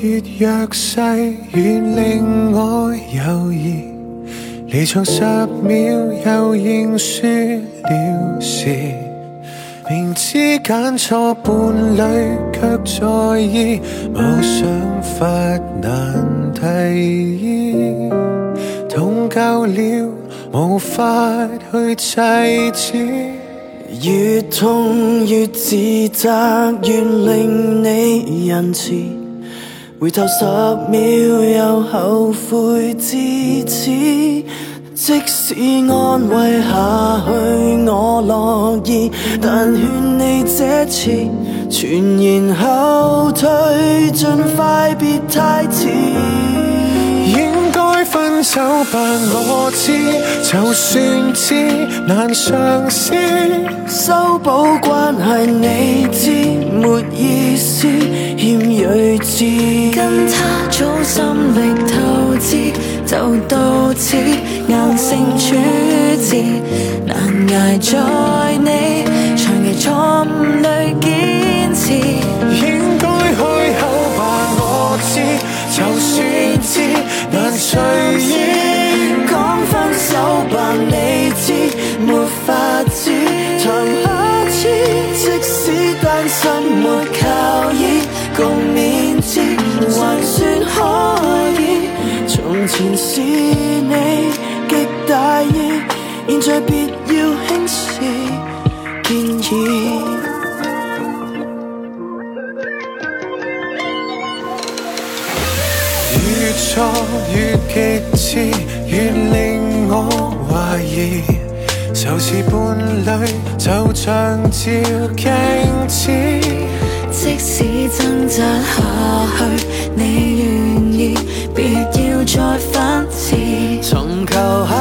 越弱势，越令我犹豫。离场十秒又认输了事，明知拣错伴侣，却在意，无想法难提议。痛够了，无法去制止。越痛越自责，越令你仁慈。回头十秒又后悔至此，即使安慰下去我乐意，但劝你这次全然后退，尽快别太迟。分手吧，我知，就算知难尝试。修补关系，你知没意思，欠睿智。跟他早心力投资，就到此硬性处置，难挨在你长期错误里坚持。就算知难随意。就是伴侶，就像照镜子。即使挣扎下去，你愿意，别要再反刺。尋求下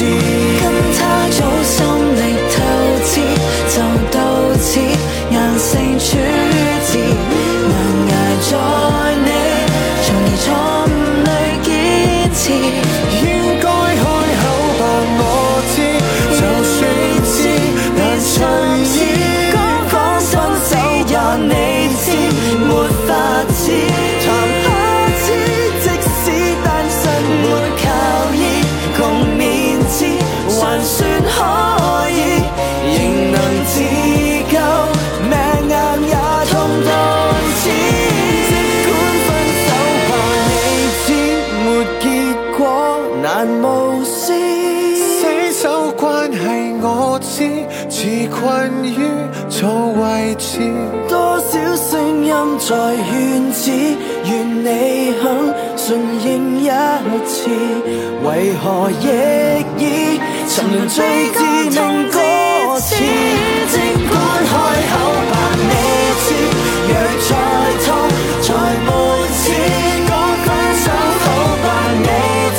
睿困於錯位置。多少声音在劝止，愿你肯顺应一次，为何亦已沉淪最致命歌詞？即管开口吧，你知，若再痛才无耻，讲分手好吧，你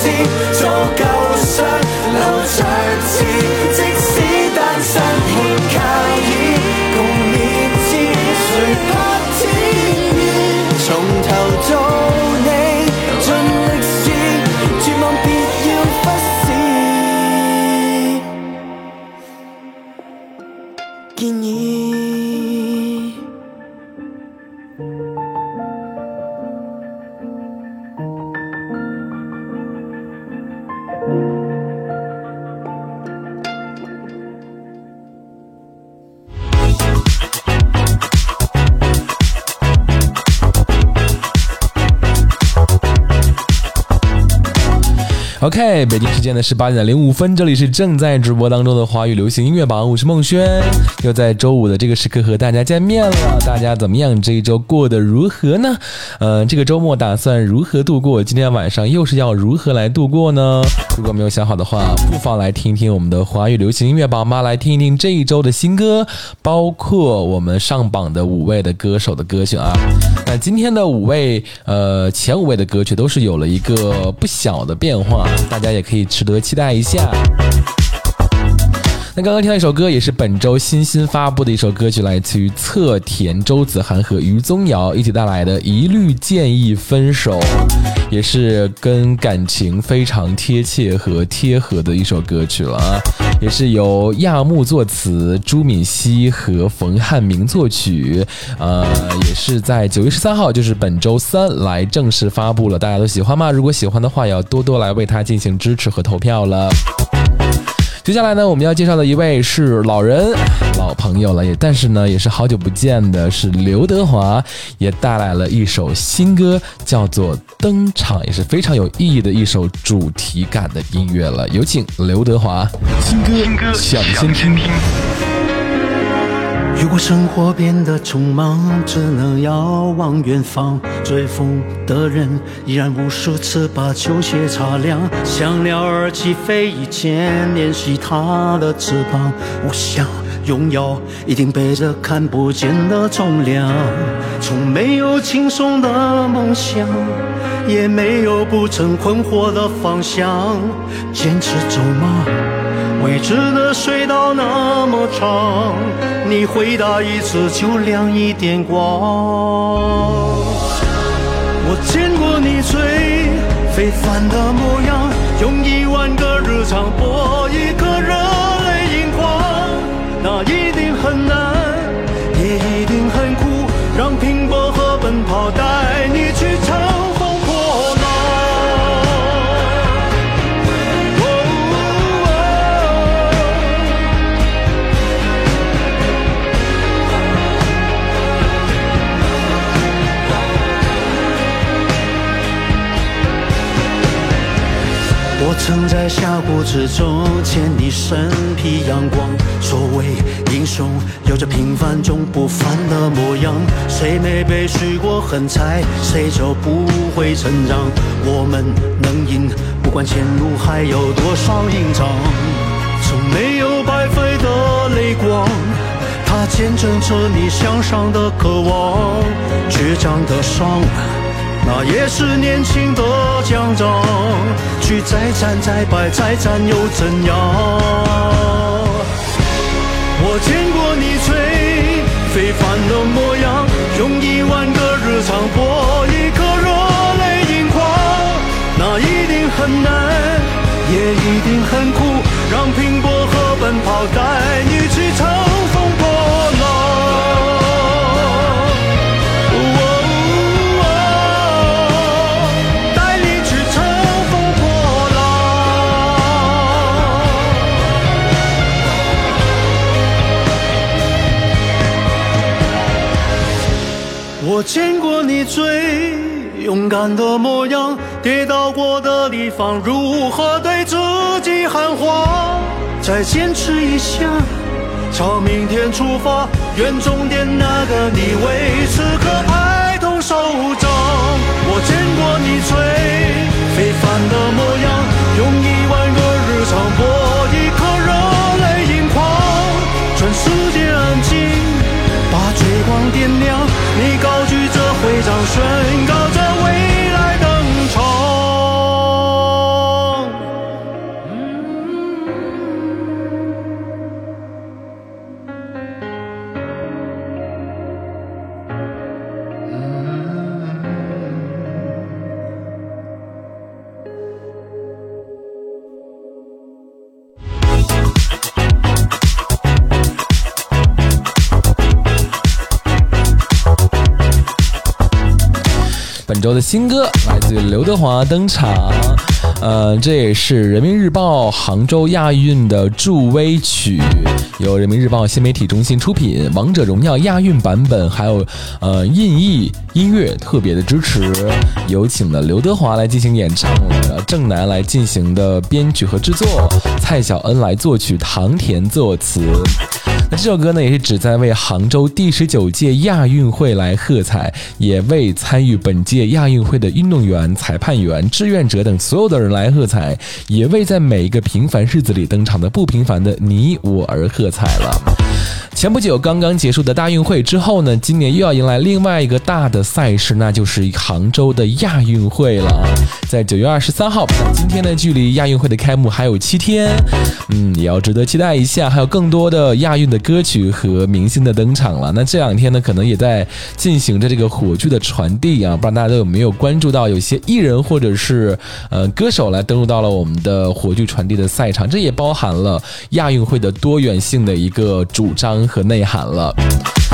知，OK，北京时间的是八点零五分，这里是正在直播当中的华语流行音乐榜，我是孟轩，又在周五的这个时刻和大家见面了。大家怎么样？这一周过得如何呢？呃，这个周末打算如何度过？今天晚上又是要如何来度过呢？如果没有想好的话，不妨来听一听我们的华语流行音乐榜吧，来听一听这一周的新歌，包括我们上榜的五位的歌手的歌曲啊。那今天的五位，呃，前五位的歌曲都是有了一个不小的变化。大家也可以值得期待一下。那刚刚听到一首歌，也是本周新新发布的一首歌曲，来自于侧田、周子涵和余宗尧一起带来的《一律建议分手》，也是跟感情非常贴切和贴合的一首歌曲了啊！也是由亚木作词，朱敏熙和冯汉明作曲，呃，也是在九月十三号，就是本周三来正式发布了。大家都喜欢吗？如果喜欢的话，要多多来为他进行支持和投票了。接下来呢，我们要介绍的一位是老人、老朋友了，也但是呢，也是好久不见的，是刘德华，也带来了一首新歌，叫做《登场》，也是非常有意义的一首主题感的音乐了。有请刘德华新歌，抢先听。如果生活变得匆忙，只能遥望远方。追风的人依然无数次把球鞋擦亮，像鸟儿起飞以前练习它的翅膀。我想拥有一定背着看不见的重量，从没有轻松的梦想，也没有不曾困惑的方向。坚持走吗？只能睡到那么长，你回答一次就亮一点光。我见过你最非凡的模样，用一万个日常搏一曾在峡谷之中见你身披阳光。所谓英雄，有着平凡中不凡的模样。谁没被许过横财，谁就不会成长。我们能赢，不管前路还有多少隐藏。从没有白费的泪光，它见证着你向上的渴望。倔强的伤。那也是年轻的奖章，去再战再败再战又怎样？我见过你最非凡的模样，用一万个日常搏一颗热泪盈眶。那一定很难，也一定很苦，让拼搏和奔跑我见过你最勇敢的模样，跌倒过的地方如何对自己喊话？再坚持一下，朝明天出发，愿终点那个你为此刻拍动手掌。我见过你最非凡的模样，用一万个日常搏一颗热泪盈眶，全世界安静，把追光点亮。你高举着徽章，宣告新歌来自于刘德华登场，呃，这也是人民日报杭州亚运的助威曲，由人民日报新媒体中心出品，王者荣耀亚运版本还有呃印艺音乐特别的支持，有请了刘德华来进行演唱，郑楠来进行的编曲和制作，蔡晓恩来作曲，唐田作词。那这首歌呢，也是旨在为杭州第十九届亚运会来喝彩，也为参与本届亚运会的运动员、裁判员、志愿者等所有的人来喝彩，也为在每一个平凡日子里登场的不平凡的你我而喝彩了。前不久刚刚结束的大运会之后呢，今年又要迎来另外一个大的赛事，那就是杭州的亚运会了。在九月二十三号，今天呢，距离亚运会的开幕还有七天，嗯，也要值得期待一下。还有更多的亚运的歌曲和明星的登场了。那这两天呢，可能也在进行着这个火炬的传递啊，不知道大家都有没有关注到，有些艺人或者是呃歌手来登陆到了我们的火炬传递的赛场，这也包含了亚运会的多元性的一个主张。和内涵了。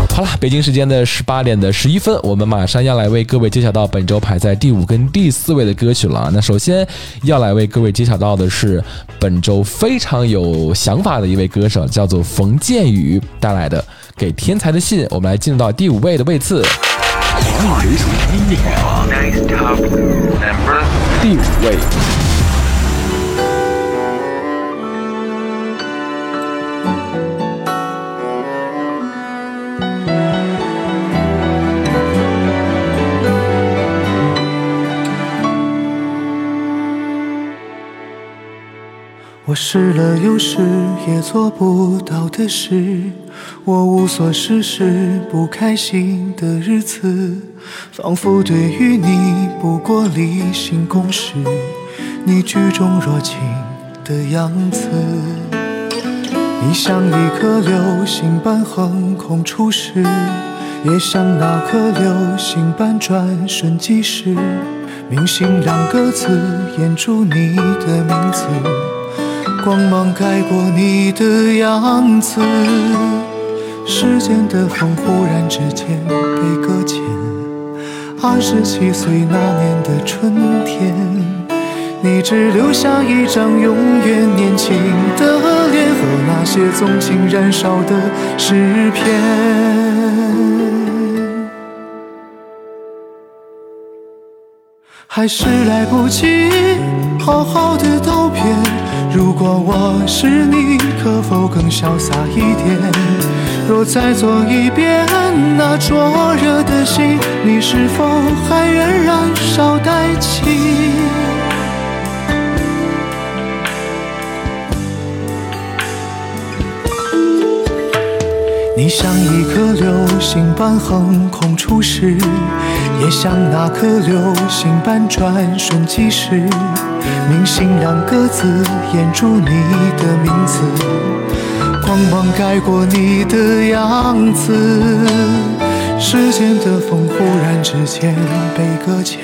好了，北京时间的十八点的十一分，我们马上要来为各位揭晓到本周排在第五跟第四位的歌曲了。那首先要来为各位揭晓到的是本周非常有想法的一位歌手，叫做冯建宇带来的《给天才的信》。我们来进入到第五位的位次。第五位。试了又试，也做不到的事。我无所事事，不开心的日子，仿佛对于你不过例行公事。你举重若轻的样子，你像一颗流星般横空出世，也像那颗流星般转瞬即逝。明星两个字，掩住你的名字。光芒盖过你的样子，时间的风忽然之间被搁浅。二十七岁那年的春天，你只留下一张永远年轻的脸和那些纵情燃烧的诗篇。还是来不及好好的道别。如果我是你，可否更潇洒一点？若再做一遍那灼热的心，你是否还愿燃烧殆尽？你像一颗流星般横空出世，也像那颗流星般转瞬即逝。明星两个字掩住你的名字，光芒盖过你的样子。时间的风忽然之间被搁浅。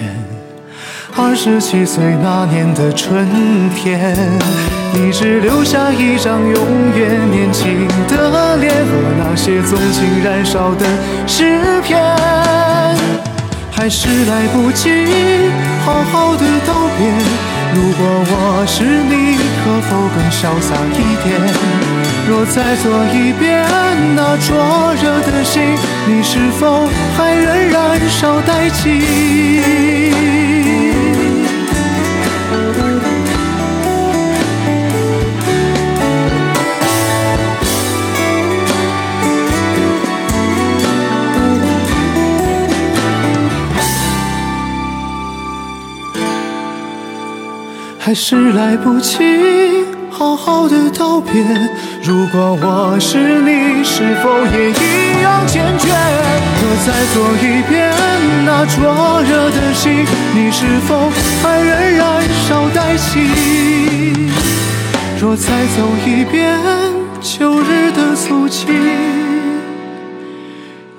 二十七岁那年的春天，你只留下一张永远年轻的脸和那些纵情燃烧的诗篇。还是来不及好好的道别。如果我是你，可否更潇洒一点？若再做一遍那灼热的心，你是否还仍燃烧殆尽？还是来不及好好的道别。如果我是你，是否也一样坚决？若再做一遍那灼热的心，你是否还仍燃烧殆尽？若再走一遍旧日的足迹，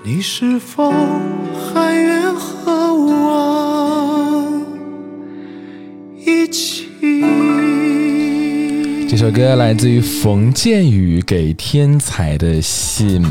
你是否还愿和首歌来自于冯建宇给天才的信。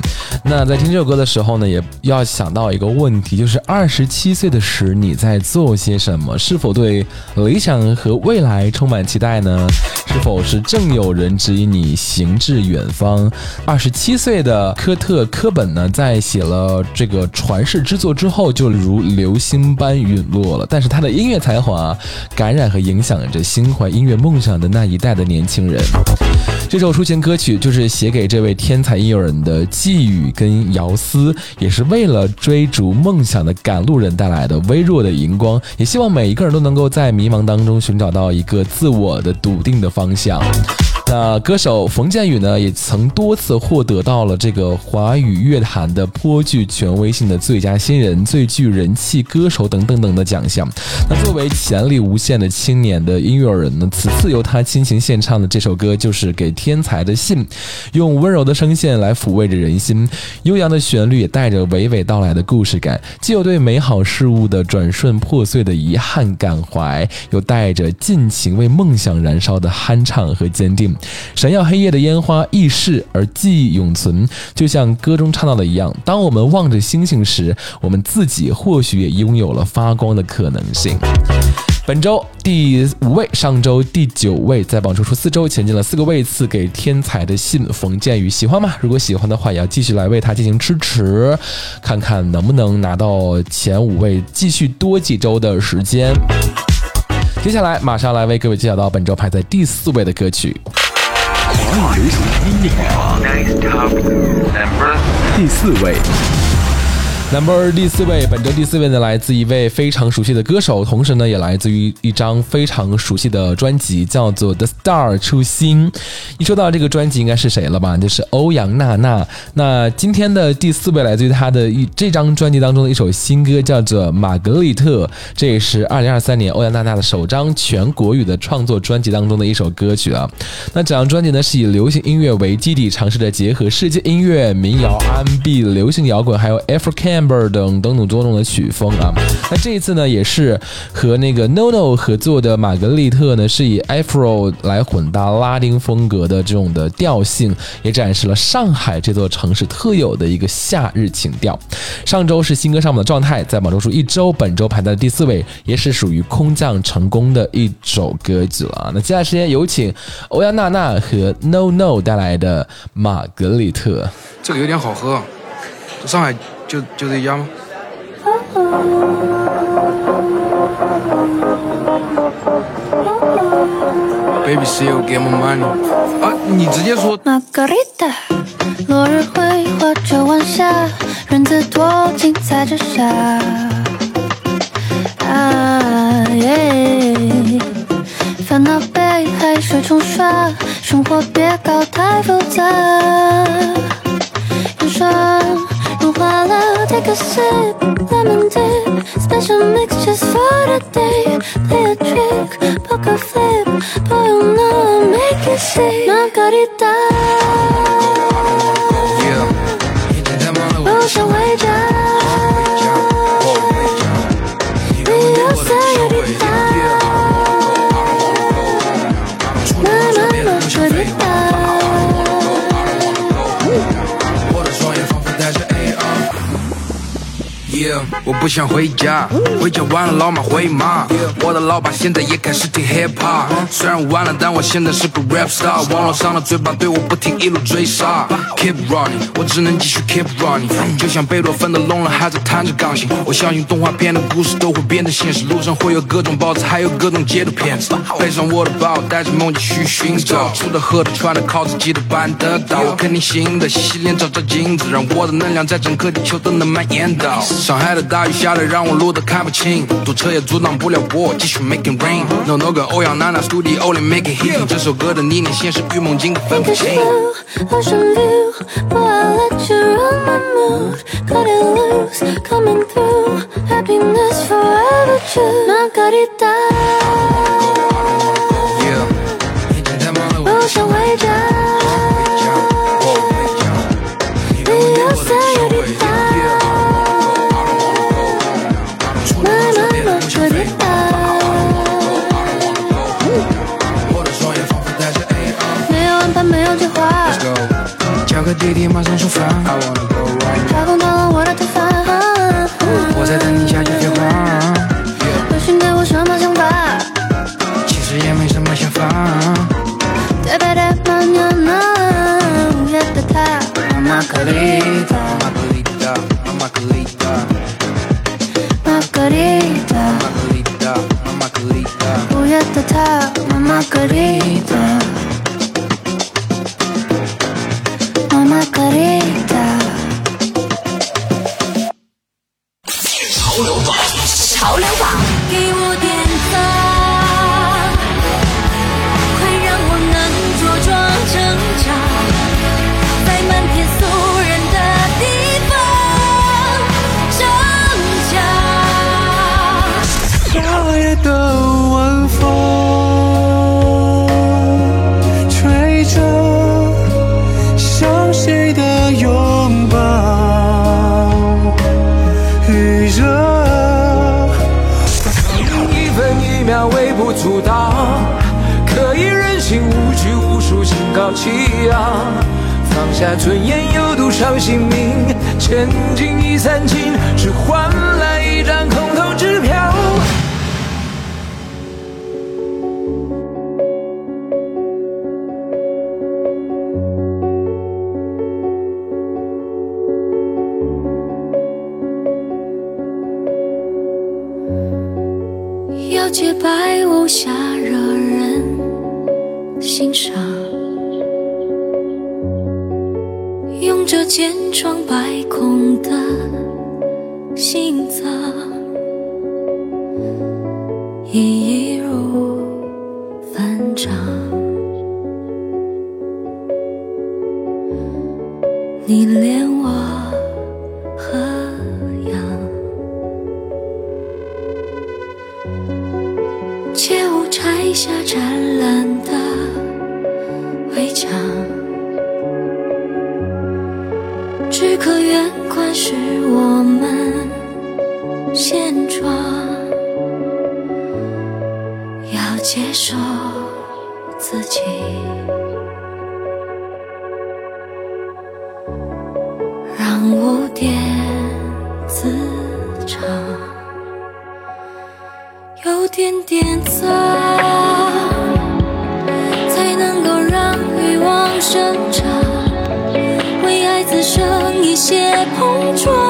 那在听这首歌的时候呢，也要想到一个问题，就是二十七岁的时你在做些什么？是否对理想和未来充满期待呢？是否是正有人指引你行至远方？二十七岁的科特·科本呢，在写了这个传世之作之后，就如流星般陨落了。但是他的音乐才华感染和影响着心怀音乐梦想的那一代的年轻人。这首抒情歌曲就是写给这位天才音乐人的寄语跟遥思，也是为了追逐梦想的赶路人带来的微弱的荧光。也希望每一个人都能够在迷茫当中寻找到一个自我的笃定的方。方向。那歌手冯建宇呢，也曾多次获得到了这个华语乐坛的颇具权威性的最佳新人、最具人气歌手等等等的奖项。那作为潜力无限的青年的音乐人呢，此次由他倾情献唱的这首歌就是《给天才的信》，用温柔的声线来抚慰着人心，悠扬的旋律也带着娓娓道来的故事感，既有对美好事物的转瞬破碎的遗憾感怀，又带着尽情为梦想燃烧的酣畅和坚定。闪耀黑夜的烟花易逝，而记忆永存。就像歌中唱到的一样，当我们望着星星时，我们自己或许也拥有了发光的可能性。本周第五位，上周第九位，在榜出出四周前进了四个位次，给天才的信冯建宇喜欢吗？如果喜欢的话，也要继续来为他进行支持，看看能不能拿到前五位，继续多几周的时间。接下来马上来为各位介绍到本周排在第四位的歌曲。华语流行音乐榜第四位。Number 第四位，本周第四位呢，来自一位非常熟悉的歌手，同时呢，也来自于一张非常熟悉的专辑，叫做《The Star》初心。一说到这个专辑，应该是谁了吧？就是欧阳娜娜。那今天的第四位来自于她的一这张专辑当中的一首新歌，叫做《玛格丽特》，这也是二零二三年欧阳娜娜的首张全国语的创作专辑当中的一首歌曲啊。那这张专辑呢，是以流行音乐为基底，尝试着结合世界音乐、民谣、R&B、流行摇滚，还有 African。Bert 等等多种的曲风啊，那这一次呢，也是和那个 No No 合作的玛格丽特呢，是以 Afro 来混搭拉丁风格的这种的调性，也展示了上海这座城市特有的一个夏日情调。上周是新歌上榜的状态，在榜中数一周，本周排在第四位，也是属于空降成功的一首歌曲了啊。那接下来时间有请欧阳娜娜和 No No 带来的玛格丽特，这个有点好喝，上海。就就这一家吗？Baby say you get my money 啊，你直接说。玛格丽特，落日会画着晚霞，人字拖金彩之下。啊耶，烦恼被海水冲刷，生活别搞太复杂。眼霜。take a sip, lemon dip, special mix just for the day. Play a trick, poker flip, boy, you know make it sick. Margarita. 我不想回家，回家完了老妈会骂。我的老爸现在也开始听 hip hop，虽然晚了，但我现在是个 rap star。网络上的嘴巴对我不停一路追杀，keep running，我只能继续 keep running。就像贝多芬的聋了还在弹着钢琴。我相信动画片的故事都会变得现实，路上会有各种包子，还有各种街头骗子。背上我的包，带着梦继续寻找，吃的喝的穿的靠自己的办得到。我肯定行的，洗洗脸照照镜子，让我的能量在整个地球都能蔓延到。上海的大雨下的让我路都看不清，堵车也阻挡不了我继续 making rain。No No 跟欧阳娜娜 studio 里 make it hit，这首歌的理念现实与梦境分不清。Coming through, happiness forever true. diria, mas não sofrer. 夜的晚风，吹着像谁的拥抱？余热，一分一秒微不足道，可以任性无拘无束，心高气昂。放下尊严，又赌上性命，千金已散尽，只换来一张口。皆碰撞。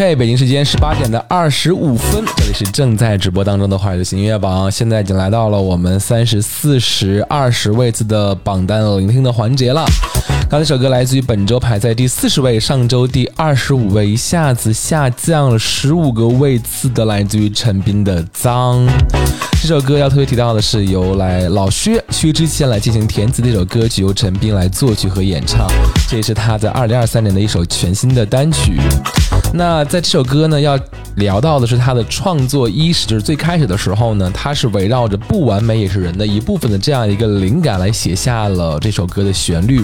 北京时间十八点的二十五分，这里是正在直播当中的华语流行音乐榜，现在已经来到了我们三十四十二十位次的榜单聆听的环节了。刚才这首歌来自于本周排在第四十位，上周第二十五位，一下子下降了十五个位次的，来自于陈斌的《脏》。这首歌要特别提到的是，由来老薛薛之谦来进行填词，的一首歌曲由陈斌来作曲和演唱，这也是他在二零二三年的一首全新的单曲。那在这首歌呢，要聊到的是他的创作伊始，就是最开始的时候呢，他是围绕着“不完美也是人的一部分”的这样一个灵感来写下了这首歌的旋律。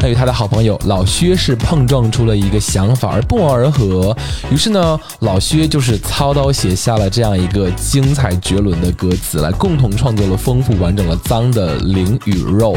那与他的好朋友老薛是碰撞出了一个想法，而不谋而合。于是呢，老薛就是操刀写下了这样一个精彩绝伦的歌词，来共同创作了丰富完整了脏的灵与肉。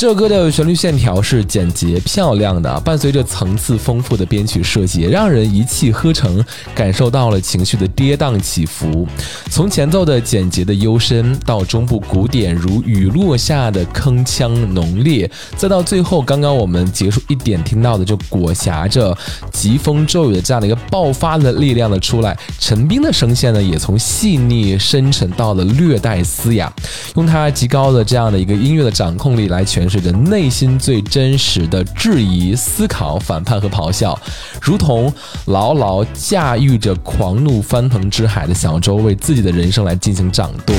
这首歌的旋律线条是简洁漂亮的，伴随着层次丰富的编曲设计，让人一气呵成，感受到了情绪的跌宕起伏。从前奏的简洁的幽深，到中部古典如雨落下的铿锵浓烈，再到最后刚刚我们结束一点听到的，就裹挟着疾风骤雨的这样的一个爆发的力量的出来。陈斌的声线呢，也从细腻深沉到了略带嘶哑，用他极高的这样的一个音乐的掌控力来诠这个内心最真实的质疑、思考、反叛和咆哮，如同牢牢驾驭着狂怒翻腾之海的小舟，为自己的人生来进行掌舵。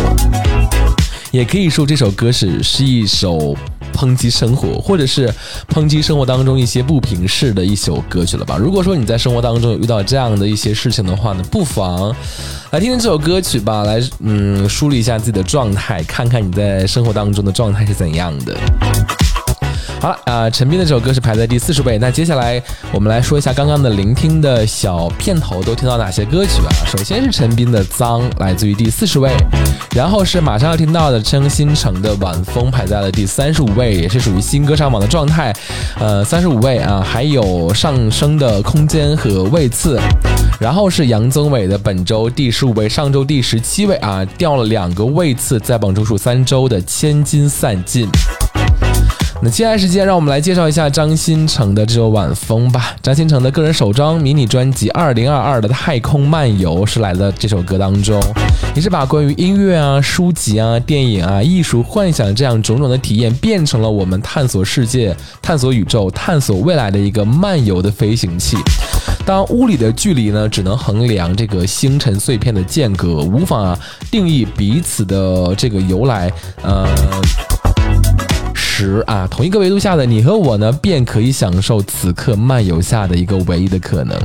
也可以说，这首歌是是一首抨击生活，或者是抨击生活当中一些不平事的一首歌曲了吧？如果说你在生活当中有遇到这样的一些事情的话呢，不妨来听听这首歌曲吧，来嗯梳理一下自己的状态，看看你在生活当中的状态是怎样的。好了，呃，陈斌的这首歌是排在第四十位。那接下来我们来说一下刚刚的聆听的小片头都听到哪些歌曲啊？首先是陈斌的《脏》，来自于第四十位，然后是马上要听到的张新成的《晚风》，排在了第三十五位，也是属于新歌上榜的状态。呃，三十五位啊，还有上升的空间和位次，然后是杨宗纬的本周第十五位，上周第十七位啊，掉了两个位次，在榜中数三周的《千金散尽》。那接下来时间，让我们来介绍一下张新成的这首《晚风》吧。张新成的个人首张迷你专辑《二零二二的太空漫游》是来的这首歌当中，也是把关于音乐啊、书籍啊、电影啊、艺术、幻想这样种种的体验，变成了我们探索世界、探索宇宙、探索未来的一个漫游的飞行器。当物理的距离呢，只能衡量这个星辰碎片的间隔，无法定义彼此的这个由来，呃。时啊，同一个维度下的你和我呢，便可以享受此刻漫游下的一个唯一的可能。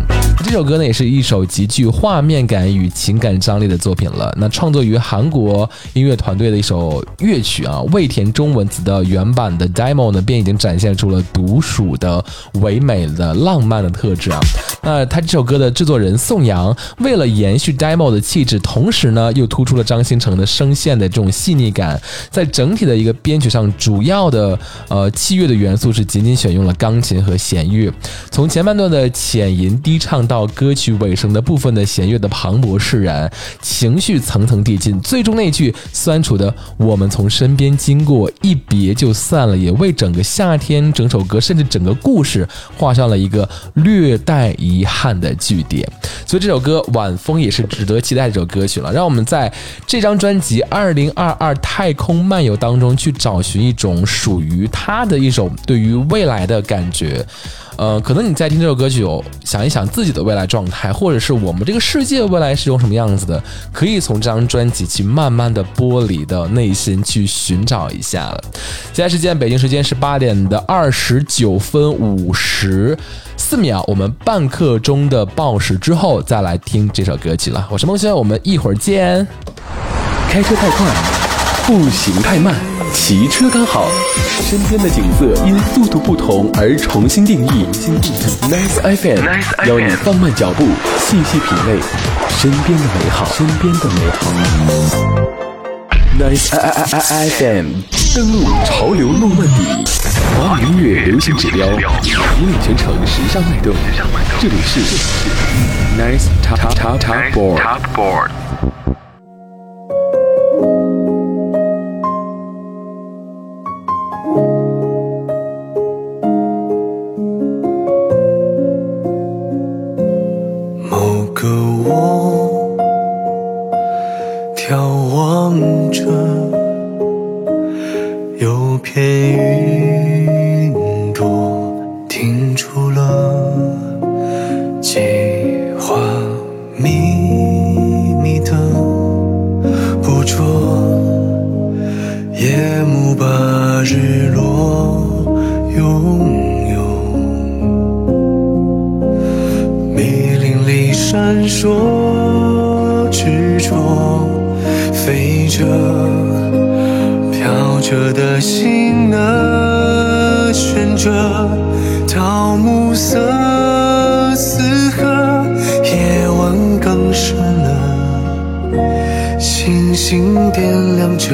这首歌呢，也是一首极具画面感与情感张力的作品了。那创作于韩国音乐团队的一首乐曲啊，未填中文词的原版的 demo 呢，便已经展现出了独属的唯美的浪漫的特质啊。那他这首歌的制作人宋阳，为了延续 demo 的气质，同时呢，又突出了张新成的声线的这种细腻感，在整体的一个编曲上，主要的。呃，器乐的元素是仅仅选用了钢琴和弦乐，从前半段的浅吟低唱到歌曲尾声的部分的弦乐的磅礴释然，情绪层层递进，最终那句酸楚的“我们从身边经过，一别就散了”，也为整个夏天、整首歌甚至整个故事画上了一个略带遗憾的句点。所以这首歌《晚风》也是值得期待这首歌曲了。让我们在这张专辑《二零二二太空漫游》当中去找寻一种属。于他的一首对于未来的感觉，呃，可能你在听这首歌曲，想一想自己的未来状态，或者是我们这个世界未来是用什么样子的，可以从这张专辑去慢慢的剥离的内心去寻找一下了。现在时间，北京时间是八点的二十九分五十四秒，我们半刻钟的报时之后再来听这首歌曲了。我是孟轩，我们一会儿见。开车太快，步行太慢。骑车刚好，身边的景色因速度不同而重新定义。Nice FM，邀你放慢脚步，细细品味身边的美好。身边的美好。Nice FM，登录潮流诺曼底，华语音乐流行指标，引领全城时尚脉动。这里是 Nice Top Top Top Board。说执着，飞着，飘着的心呢，悬着，到暮色，四合，夜晚更深了。星星点亮着。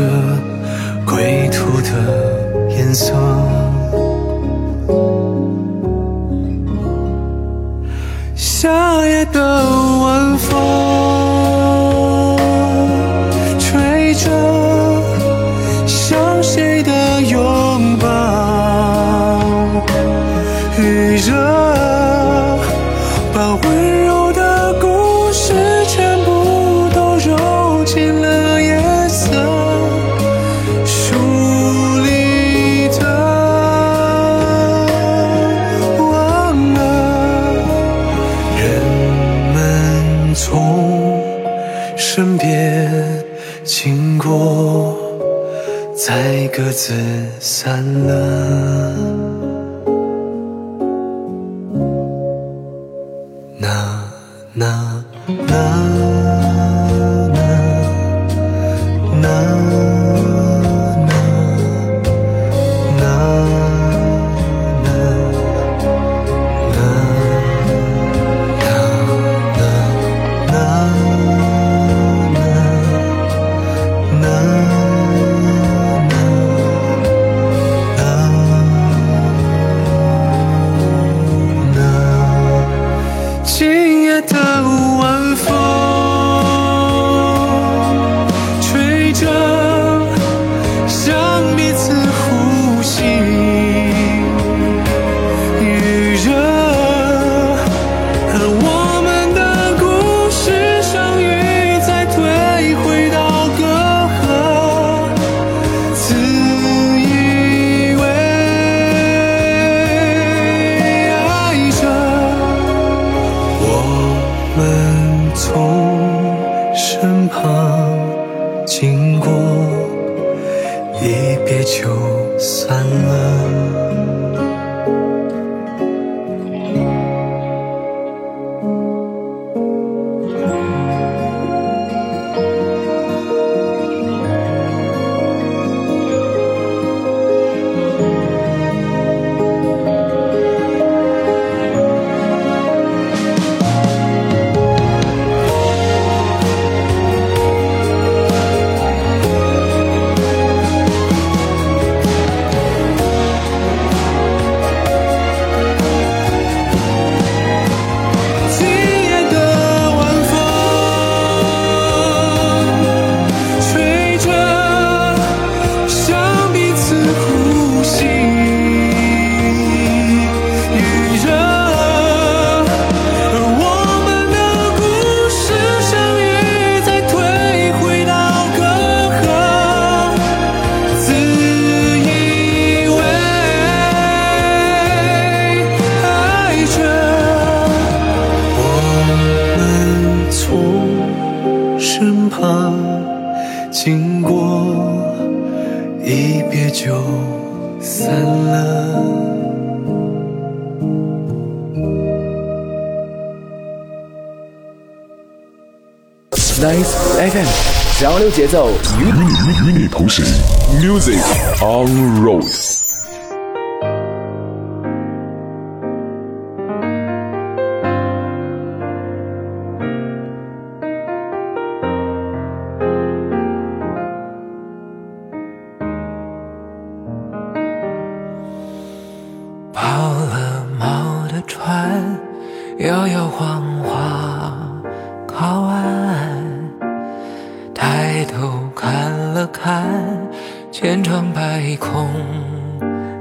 飞空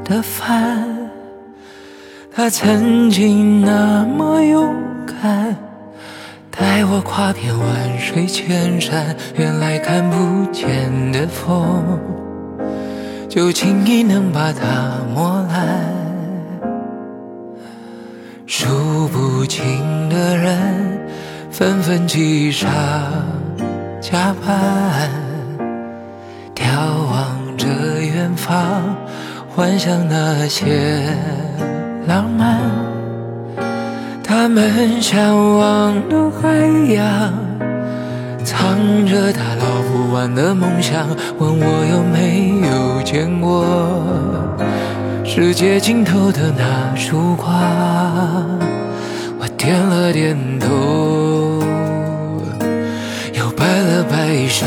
的帆，它曾经那么勇敢，带我跨遍万水千山。原来看不见的风，就轻易能把它磨烂。数不清的人，纷纷挤上加班。远方，幻想那些浪漫。他们向往的海洋，藏着他捞不完的梦想。问我有没有见过世界尽头的那束光？我点了点头，又摆了摆手。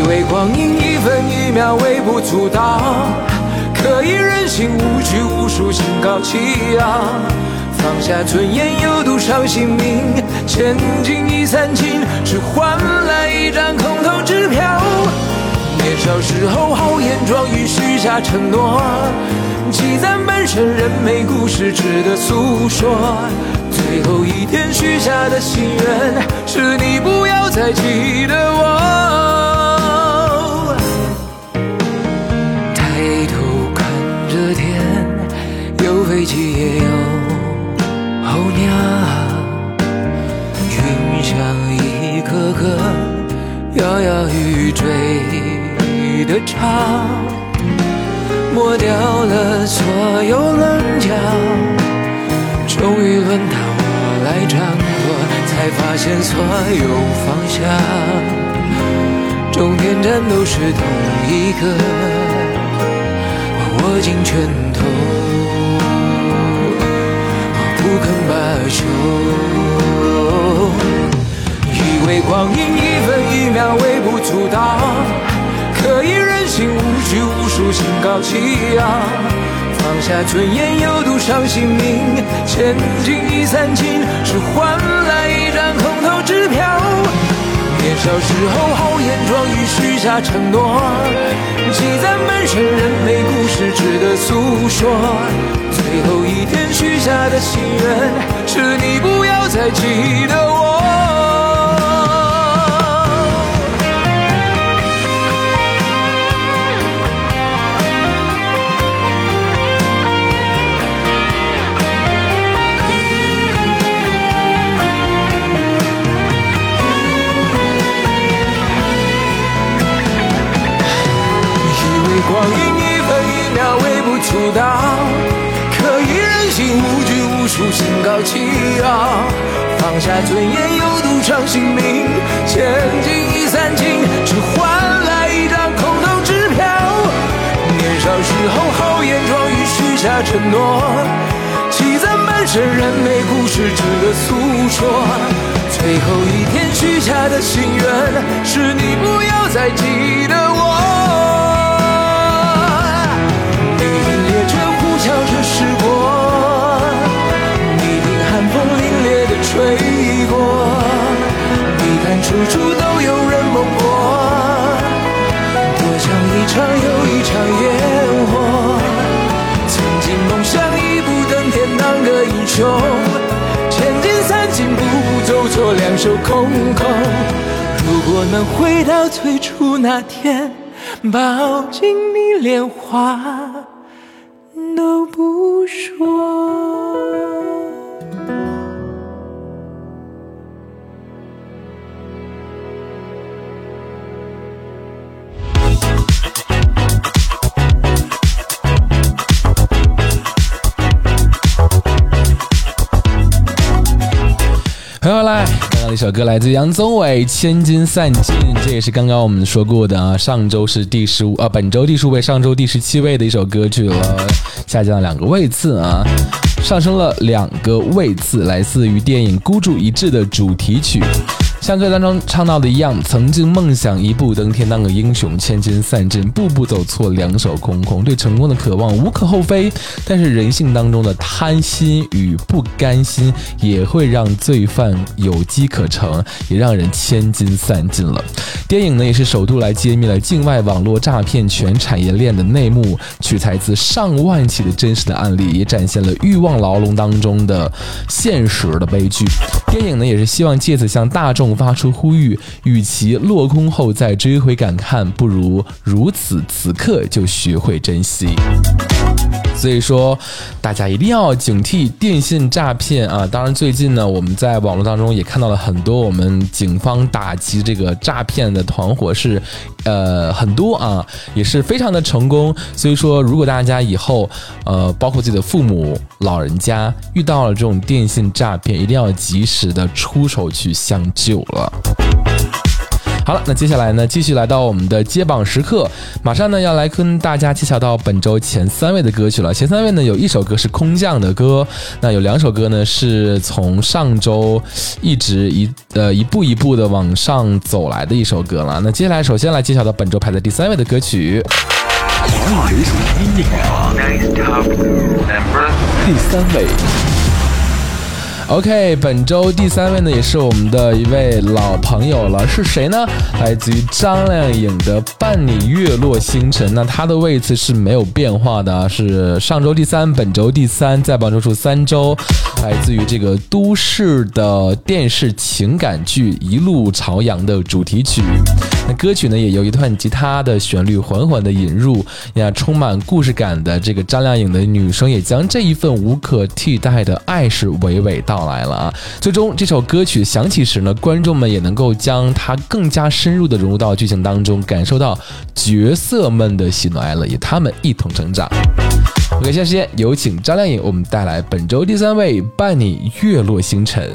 以为光阴一分一秒微不足道。可以任性无拘无束，心高气傲，放下尊严，有赌上性命，千金已散尽，只换来一张空头支票。年少时候豪言壮语，许下承诺，积攒半生人没故事，值得诉说。最后一天许下的心愿，是你不要再记得我。飞机也有候鸟，云像一颗颗摇摇欲坠的潮，抹掉了所有棱角。终于轮到我来掌舵，才发现所有方向，终点站都是同一个，我握紧拳头以为光阴一分一秒微不足道，可以任性无拘无束，心高气傲，放下尊严，有赌上性命，千金已散尽，只换来一张空头支票。年少时候豪言壮语，许下承诺，积攒满身人美故事，值得诉说。最后一天许下的心愿，是你不要再记得我。光阴无拘无束，心高气傲，放下尊严，有赌上性命，千金已散尽，只换来一张空头支票。年少时候豪言壮语，许下承诺，积攒半生人美故事，值得诉说。最后一天许下的心愿，是你不要再记得我。手空空。如果能回到最初那天，抱紧你，连话首歌来自杨宗纬《千金散尽》，这也是刚刚我们说过的啊。上周是第十五啊，本周第十五位，上周第十七位的一首歌曲了，下降了两个位次啊，上升了两个位次，来自于电影《孤注一掷》的主题曲。像歌当中唱到的一样，曾经梦想一步登天当个英雄，千金散尽，步步走错，两手空空。对成功的渴望无可厚非，但是人性当中的贪心与不甘心，也会让罪犯有机可乘，也让人千金散尽了。电影呢，也是首度来揭秘了境外网络诈骗全产业链的内幕，取材自上万起的真实的案例，也展现了欲望牢笼当中的现实的悲剧。电影呢，也是希望借此向大众发出呼吁：与其落空后再追悔感叹，不如如此此刻就学会珍惜。所以说，大家一定要警惕电信诈骗啊！当然，最近呢，我们在网络当中也看到了很多我们警方打击这个诈骗的团伙是，呃，很多啊，也是非常的成功。所以说，如果大家以后，呃，包括自己的父母、老人家遇到了这种电信诈骗，一定要及时的出手去相救了。好了，那接下来呢，继续来到我们的接榜时刻，马上呢要来跟大家揭晓到本周前三位的歌曲了。前三位呢有一首歌是空降的歌，那有两首歌呢是从上周一直一呃一步一步的往上走来的一首歌了。那接下来首先来揭晓到本周排在第三位的歌曲，华语流行音乐榜第三位。OK，本周第三位呢，也是我们的一位老朋友了，是谁呢？来自于张靓颖的《伴你月落星辰》。那她的位次是没有变化的，是上周第三，本周第三，在榜周数三周。来自于这个都市的电视情感剧《一路朝阳》的主题曲。那歌曲呢，也由一段吉他的旋律缓缓的引入，呀，充满故事感的这个张靓颖的女声，也将这一份无可替代的爱是娓娓道来了啊！最终这首歌曲响起时呢，观众们也能够将它更加深入的融入到剧情当中，感受到角色们的喜怒哀乐，与他们一同成长。OK，现在时间有请张靓颖，我们带来本周第三位《伴你月落星辰》。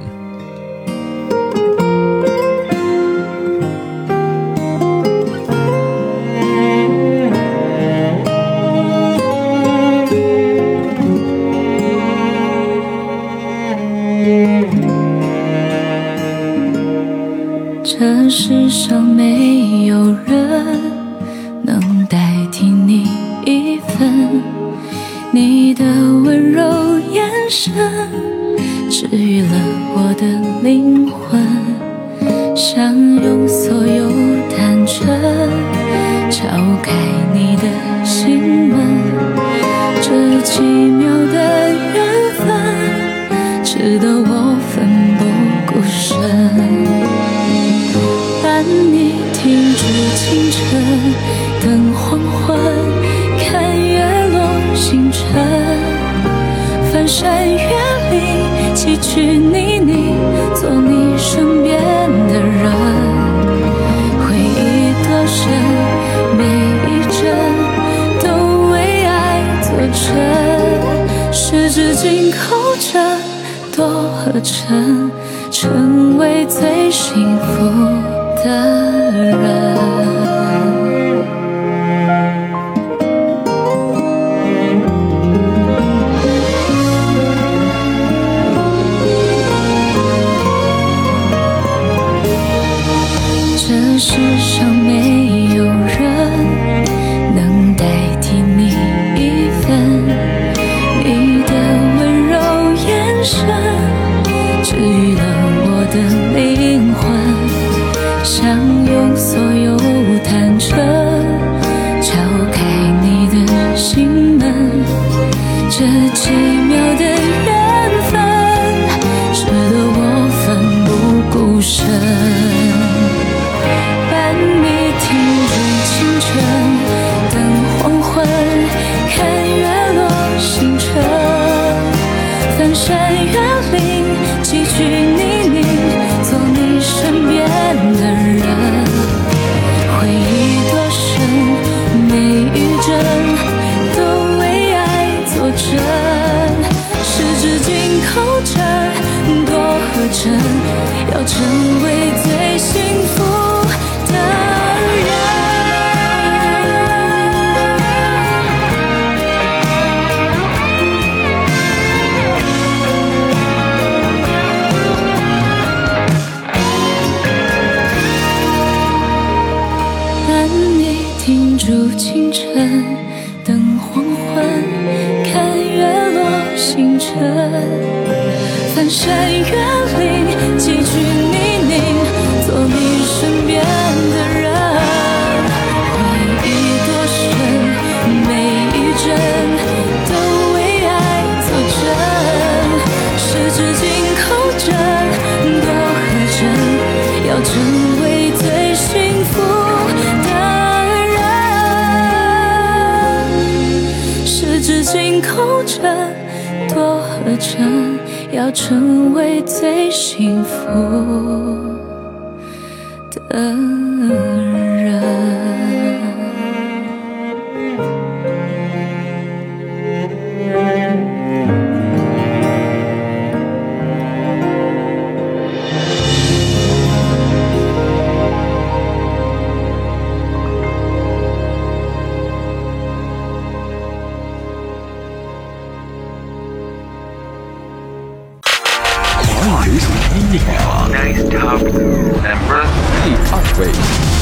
第二位。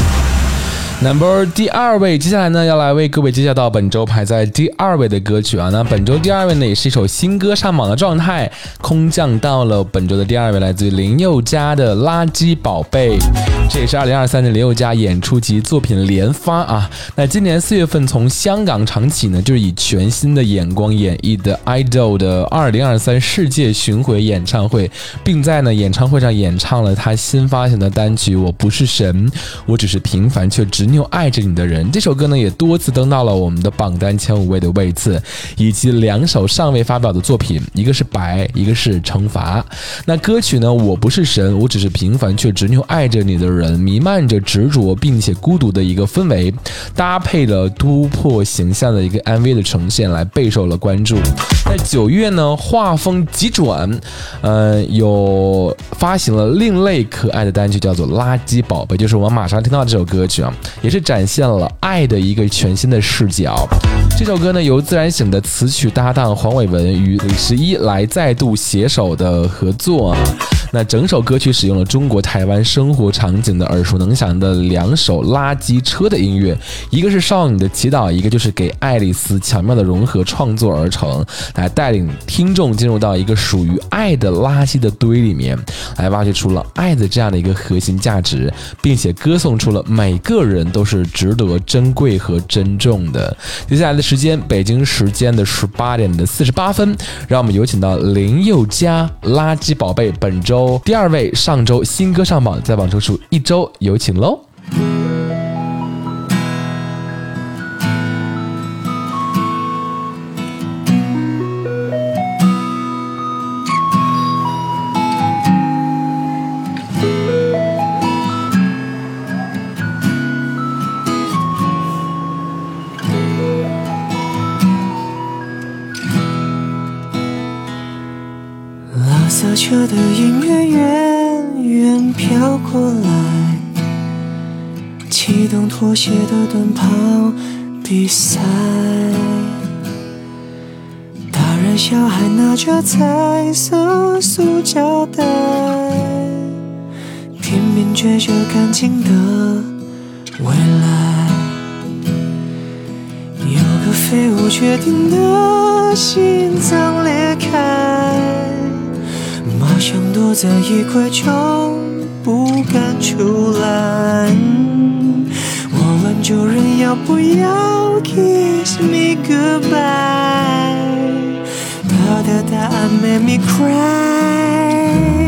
Number 第二位，接下来呢要来为各位介绍到本周排在第二位的歌曲啊。那本周第二位呢也是一首新歌上榜的状态，空降到了本周的第二位，来自于林宥嘉的《垃圾宝贝》，这也是二零二三年林宥嘉演出及作品连发啊。那今年四月份从香港场起呢，就是以全新的眼光演绎的 Idol 的二零二三世界巡回演唱会，并在呢演唱会上演唱了他新发行的单曲《我不是神，我只是平凡却执拗爱着你的人》。这首歌呢也多次登到了我们的榜单前五位的位次，以及两首尚未发表的作品，一个是《白》，一个是《惩罚》。那歌曲呢，《我不是神，我只是平凡却执拗爱着你的人》，弥漫着执着并且孤独的一个氛围，搭配了突破形象的一个 MV 的呈现，来备受了关注。在九月呢，画风急转，呃，有发行了另类可爱的单曲，叫做《垃圾宝贝》，就是我们马上听到这首歌曲啊，也是展现了爱的一个全新的视角。这首歌呢，由自然醒的词曲搭档黄伟文与李十一来再度携手的合作。那整首歌曲使用了中国台湾生活场景的耳熟能详的两首垃圾车的音乐，一个是少女的祈祷，一个就是给爱丽丝巧妙的融合创作而成，来带领听众进入到一个属于爱的垃圾的堆里面，来挖掘出了爱的这样的一个核心价值，并且歌颂出了每个人都是值得珍贵和珍重的。接下来的时间，北京时间的十八点的四十八分，让我们有请到林宥嘉《垃圾宝贝》本周第二位，上周新歌上榜，在榜周数一周，有请喽。车的音乐拖鞋的短跑比赛。大人小孩拿着彩色塑胶袋，拼命追着干净的未来。有个废物决定的心脏裂开。马上躲在衣柜中，不敢出来。我问主人要不要 kiss me goodbye，他的答案 made me cry。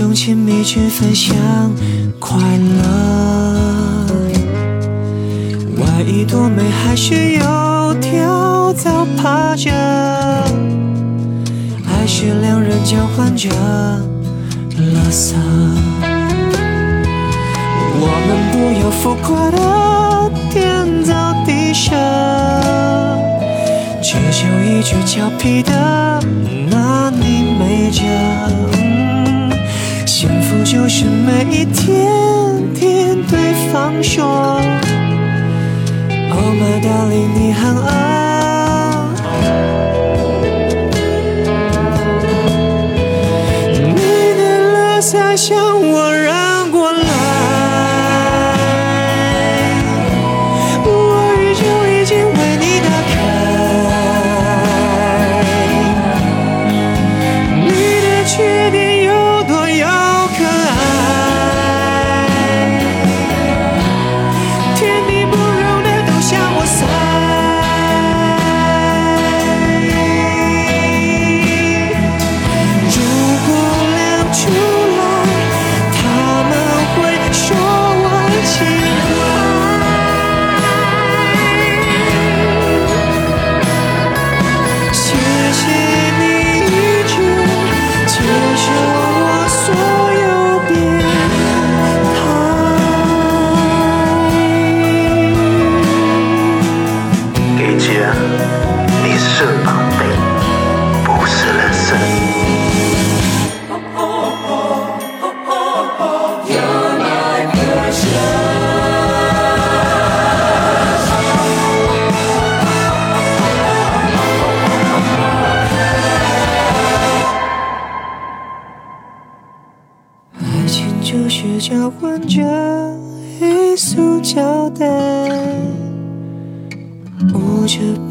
种亲密去分享快乐。外衣多美，还是有条早趴着。是两人交换着垃圾。我们不要浮夸的天造地设，只求一句俏皮的拿你没辙。就是每一天听对方说，Oh my darling，你很爱。你的垃圾向我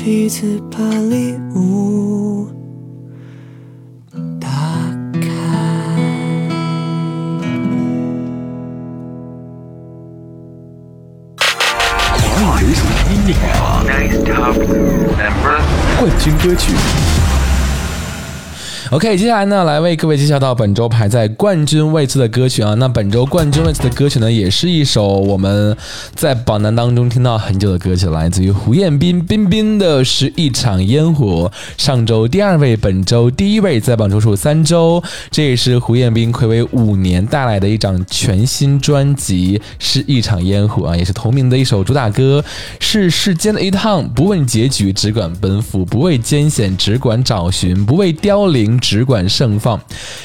第一次巴黎 OK，接下来呢，来为各位介绍到本周排在冠军位置的歌曲啊。那本周冠军位置的歌曲呢，也是一首我们在榜单当中听到很久的歌曲，来自于胡彦斌彬彬的是一场烟火。上周第二位，本周第一位，在榜周数三周，这也是胡彦斌暌违五年带来的一张全新专辑，是一场烟火啊，也是同名的一首主打歌，是世间的一趟，不问结局，只管奔赴；不畏艰险，只管找寻；不畏凋零，只管盛放。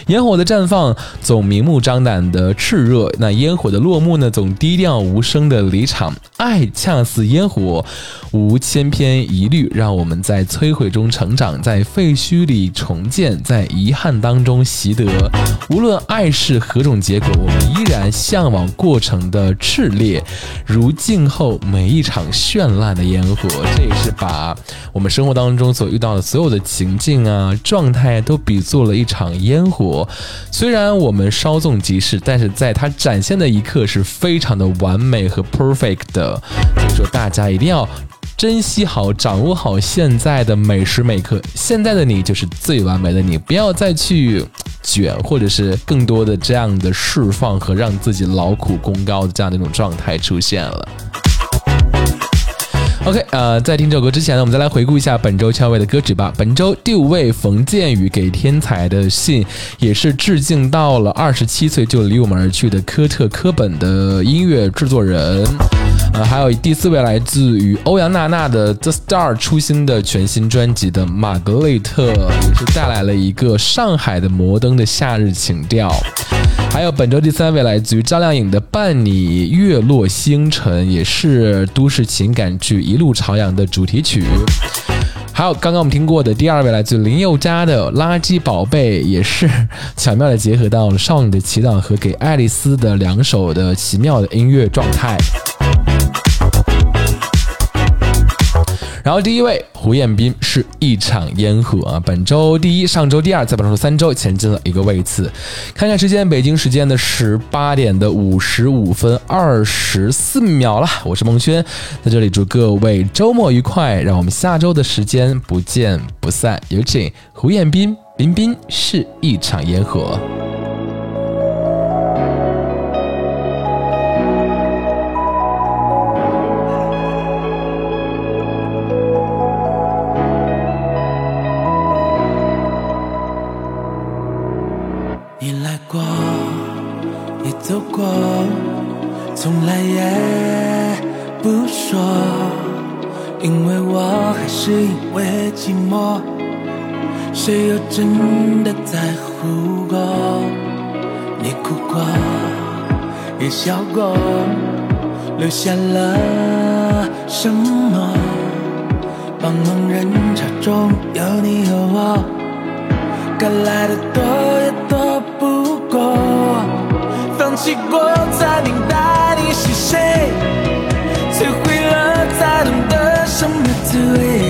烟火的绽放总明目张胆的炽热，那烟火的落幕呢，总低调无声的离场。爱恰似烟火，无千篇一律，让我们在摧毁中成长，在废墟里重建，在遗憾当中习得。无论爱是何种结果，我们依然向往过程的炽烈，如静候每一场绚烂的烟火。这也是把我们生活当中所遇到的所有的情境啊、状态都比作了一场烟火。虽然我们稍纵即逝，但是在它展现的一刻是非常的完美和 perfect 的。所以说，大家一定要。珍惜好，掌握好现在的每时每刻。现在的你就是最完美的你，不要再去卷，或者是更多的这样的释放和让自己劳苦功高的这样的一种状态出现了。OK，呃，在听这首歌之前呢，我们再来回顾一下本周敲位的歌曲吧。本周第五位，冯建宇给天才的信，也是致敬到了二十七岁就离我们而去的科特·科本的音乐制作人。呃，还有第四位来自于欧阳娜娜的《The Star》出新的全新专辑的玛格丽特，也是带来了一个上海的摩登的夏日情调。还有本周第三位来自于张靓颖的《伴你月落星辰》，也是都市情感剧《一路朝阳》的主题曲。还有刚刚我们听过的第二位来自林宥嘉的《垃圾宝贝》，也是巧妙的结合到了《少女的祈祷》和给爱丽丝的两首的奇妙的音乐状态。然后第一位胡彦斌是一场烟火啊，本周第一，上周第二，在本周三周前进了一个位次。看看时间，北京时间的十八点的五十五分二十四秒了。我是孟轩，在这里祝各位周末愉快，让我们下周的时间不见不散。有请胡彦斌，彬彬是一场烟火。谁又真的在乎过，你哭过，也笑过，留下了什么？茫茫人潮中有你和我，该来的躲也躲不过，放弃过才明白你是谁，摧毁了才懂得什么滋味。